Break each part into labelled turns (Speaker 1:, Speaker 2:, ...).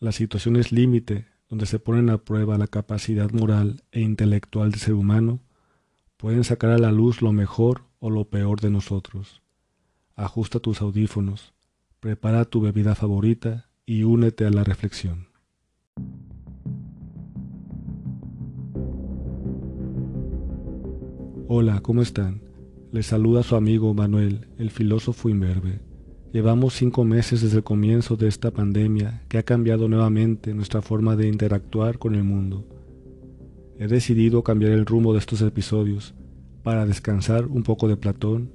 Speaker 1: las situaciones límite donde se ponen a prueba la capacidad moral e intelectual del ser humano, pueden sacar a la luz lo mejor o lo peor de nosotros. Ajusta tus audífonos, prepara tu bebida favorita y únete a la reflexión. Hola, ¿cómo están? Les saluda su amigo Manuel, el filósofo imberbe. Llevamos cinco meses desde el comienzo de esta pandemia que ha cambiado nuevamente nuestra forma de interactuar con el mundo. He decidido cambiar el rumbo de estos episodios para descansar un poco de Platón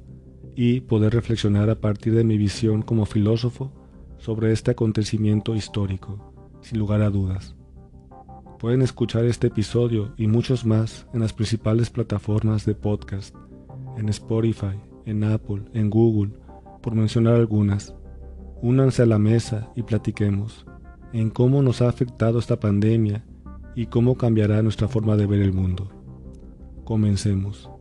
Speaker 1: y poder reflexionar a partir de mi visión como filósofo sobre este acontecimiento histórico, sin lugar a dudas. Pueden escuchar este episodio y muchos más en las principales plataformas de podcast, en Spotify, en Apple, en Google, por mencionar algunas. Únanse a la mesa y platiquemos en cómo nos ha afectado esta pandemia y cómo cambiará nuestra forma de ver el mundo. Comencemos.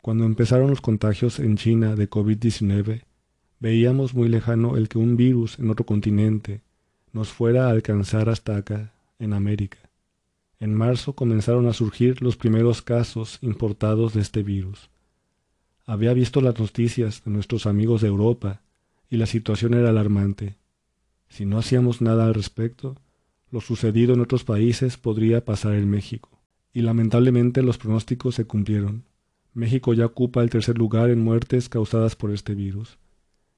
Speaker 1: Cuando empezaron los contagios en China de COVID-19, Veíamos muy lejano el que un virus en otro continente nos fuera a alcanzar hasta acá, en América. En marzo comenzaron a surgir los primeros casos importados de este virus. Había visto las noticias de nuestros amigos de Europa y la situación era alarmante. Si no hacíamos nada al respecto, lo sucedido en otros países podría pasar en México. Y lamentablemente los pronósticos se cumplieron. México ya ocupa el tercer lugar en muertes causadas por este virus.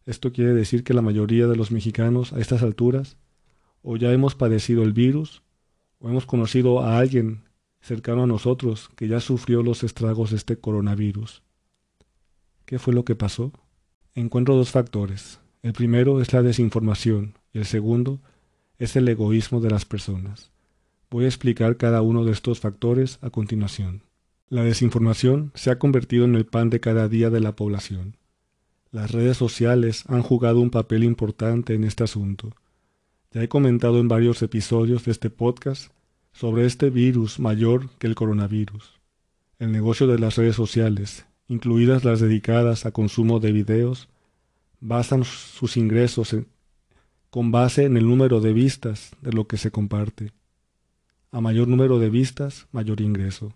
Speaker 1: Esto quiere decir que la mayoría de los mexicanos a estas alturas o ya hemos padecido el virus o hemos conocido a alguien cercano a nosotros que ya sufrió los estragos de este coronavirus. ¿Qué fue lo que pasó? Encuentro dos factores. El primero es la desinformación y el segundo es el egoísmo de las personas. Voy a explicar cada uno de estos factores a continuación. La desinformación se ha convertido en el pan de cada día de la población. Las redes sociales han jugado un papel importante en este asunto. Ya he comentado en varios episodios de este podcast sobre este virus mayor que el coronavirus. El negocio de las redes sociales, incluidas las dedicadas a consumo de videos, basan sus ingresos con base en el número de vistas de lo que se comparte. A mayor número de vistas, mayor ingreso.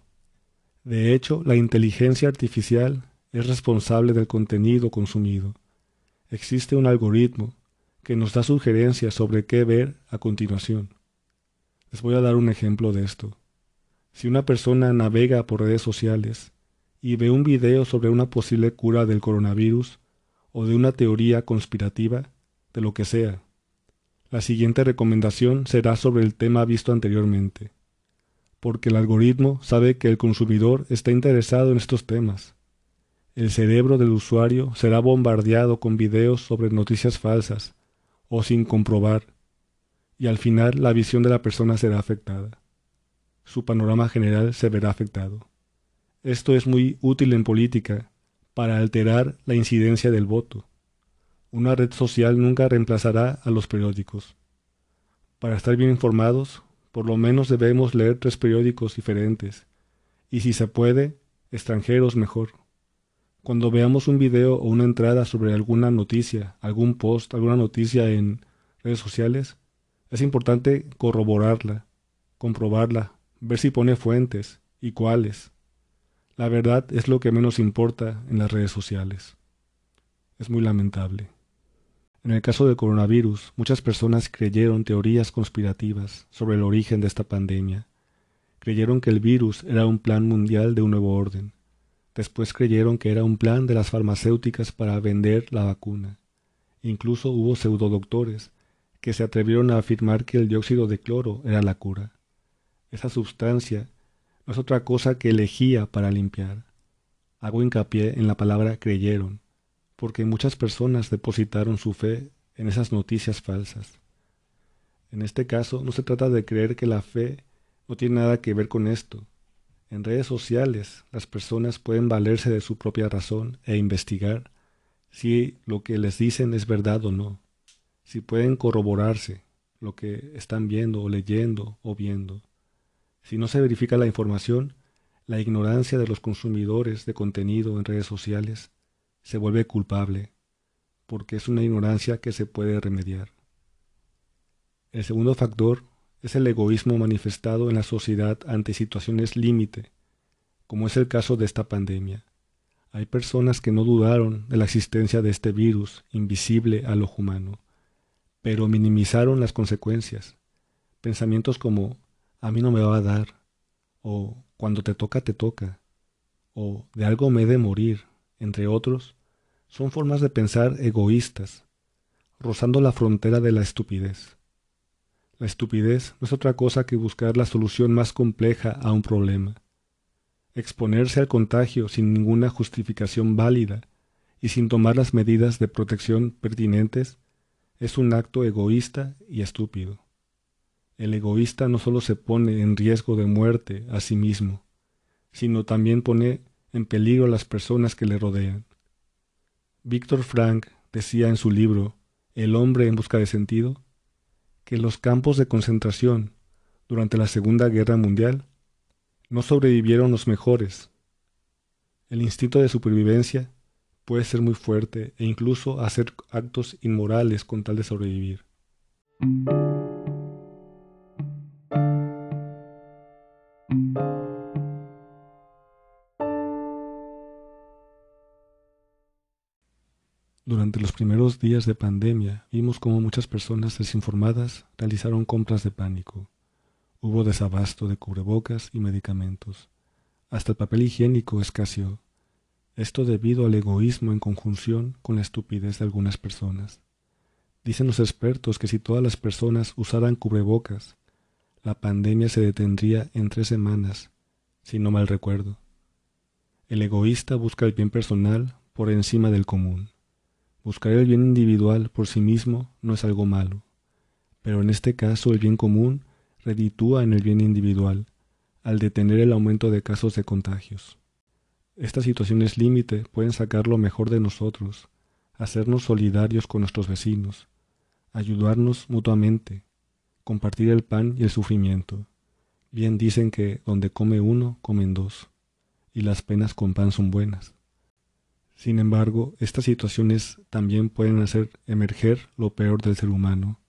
Speaker 1: De hecho, la inteligencia artificial es responsable del contenido consumido. Existe un algoritmo que nos da sugerencias sobre qué ver a continuación. Les voy a dar un ejemplo de esto. Si una persona navega por redes sociales y ve un video sobre una posible cura del coronavirus o de una teoría conspirativa, de lo que sea, la siguiente recomendación será sobre el tema visto anteriormente, porque el algoritmo sabe que el consumidor está interesado en estos temas el cerebro del usuario será bombardeado con videos sobre noticias falsas o sin comprobar, y al final la visión de la persona será afectada. Su panorama general se verá afectado. Esto es muy útil en política para alterar la incidencia del voto. Una red social nunca reemplazará a los periódicos. Para estar bien informados, por lo menos debemos leer tres periódicos diferentes, y si se puede, extranjeros mejor. Cuando veamos un video o una entrada sobre alguna noticia, algún post, alguna noticia en redes sociales, es importante corroborarla, comprobarla, ver si pone fuentes y cuáles. La verdad es lo que menos importa en las redes sociales. Es muy lamentable. En el caso del coronavirus, muchas personas creyeron teorías conspirativas sobre el origen de esta pandemia. Creyeron que el virus era un plan mundial de un nuevo orden Después creyeron que era un plan de las farmacéuticas para vender la vacuna. Incluso hubo pseudodoctores que se atrevieron a afirmar que el dióxido de cloro era la cura. Esa sustancia no es otra cosa que elegía para limpiar. Hago hincapié en la palabra creyeron, porque muchas personas depositaron su fe en esas noticias falsas. En este caso no se trata de creer que la fe no tiene nada que ver con esto, en redes sociales las personas pueden valerse de su propia razón e investigar si lo que les dicen es verdad o no, si pueden corroborarse, lo que están viendo o leyendo o viendo. Si no se verifica la información, la ignorancia de los consumidores de contenido en redes sociales se vuelve culpable, porque es una ignorancia que se puede remediar. El segundo factor es el egoísmo manifestado en la sociedad ante situaciones límite, como es el caso de esta pandemia. Hay personas que no dudaron de la existencia de este virus invisible al ojo humano, pero minimizaron las consecuencias. Pensamientos como a mí no me va a dar, o cuando te toca, te toca, o de algo me he de morir, entre otros, son formas de pensar egoístas, rozando la frontera de la estupidez. La estupidez no es otra cosa que buscar la solución más compleja a un problema. Exponerse al contagio sin ninguna justificación válida y sin tomar las medidas de protección pertinentes es un acto egoísta y estúpido. El egoísta no solo se pone en riesgo de muerte a sí mismo, sino también pone en peligro a las personas que le rodean. Víctor Frank decía en su libro El hombre en busca de sentido que los campos de concentración durante la Segunda Guerra Mundial no sobrevivieron los mejores. El instinto de supervivencia puede ser muy fuerte e incluso hacer actos inmorales con tal de sobrevivir. Días de pandemia vimos cómo muchas personas desinformadas realizaron compras de pánico. Hubo desabasto de cubrebocas y medicamentos. Hasta el papel higiénico escaseó. Esto debido al egoísmo en conjunción con la estupidez de algunas personas. Dicen los expertos que si todas las personas usaran cubrebocas, la pandemia se detendría en tres semanas, si no mal recuerdo. El egoísta busca el bien personal por encima del común. Buscar el bien individual por sí mismo no es algo malo, pero en este caso el bien común reditúa en el bien individual, al detener el aumento de casos de contagios. Estas situaciones límite pueden sacar lo mejor de nosotros, hacernos solidarios con nuestros vecinos, ayudarnos mutuamente, compartir el pan y el sufrimiento. Bien dicen que donde come uno, comen dos, y las penas con pan son buenas. Sin embargo, estas situaciones también pueden hacer emerger lo peor del ser humano.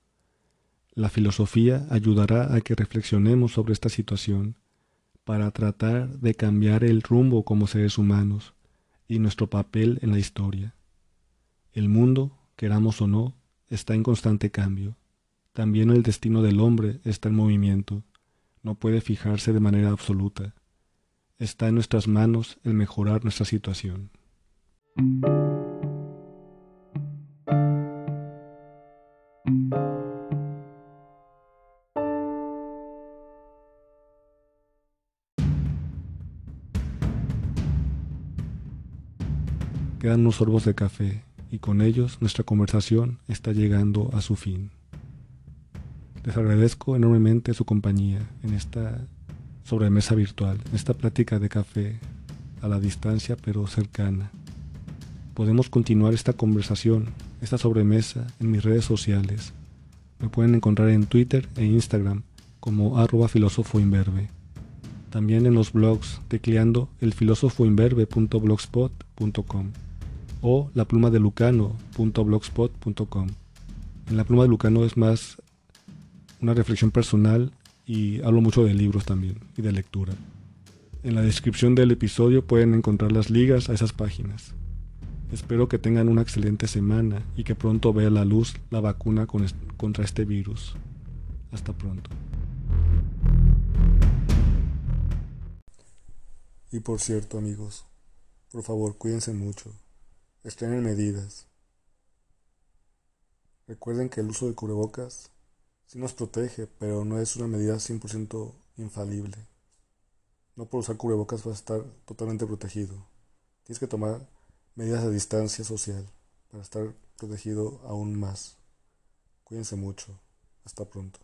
Speaker 1: La filosofía ayudará a que reflexionemos sobre esta situación para tratar de cambiar el rumbo como seres humanos y nuestro papel en la historia. El mundo, queramos o no, está en constante cambio. También el destino del hombre está en movimiento. No puede fijarse de manera absoluta. Está en nuestras manos el mejorar nuestra situación. Quedan unos sorbos de café y con ellos nuestra conversación está llegando a su fin. Les agradezco enormemente su compañía en esta sobremesa virtual, en esta plática de café a la distancia pero cercana podemos continuar esta conversación, esta sobremesa en mis redes sociales. Me pueden encontrar en Twitter e Instagram como arroba También en los blogs tecleando elfilósofoimberbe.blogspot.com o la pluma de lucano.blogspot.com. En la pluma de Lucano es más una reflexión personal y hablo mucho de libros también y de lectura. En la descripción del episodio pueden encontrar las ligas a esas páginas. Espero que tengan una excelente semana y que pronto vea la luz la vacuna contra este virus. Hasta pronto. Y por cierto, amigos, por favor, cuídense mucho. Estén en medidas. Recuerden que el uso de cubrebocas sí nos protege, pero no es una medida 100% infalible. No por usar cubrebocas vas a estar totalmente protegido. Tienes que tomar medidas de distancia social para estar protegido aún más. Cuídense mucho. Hasta pronto.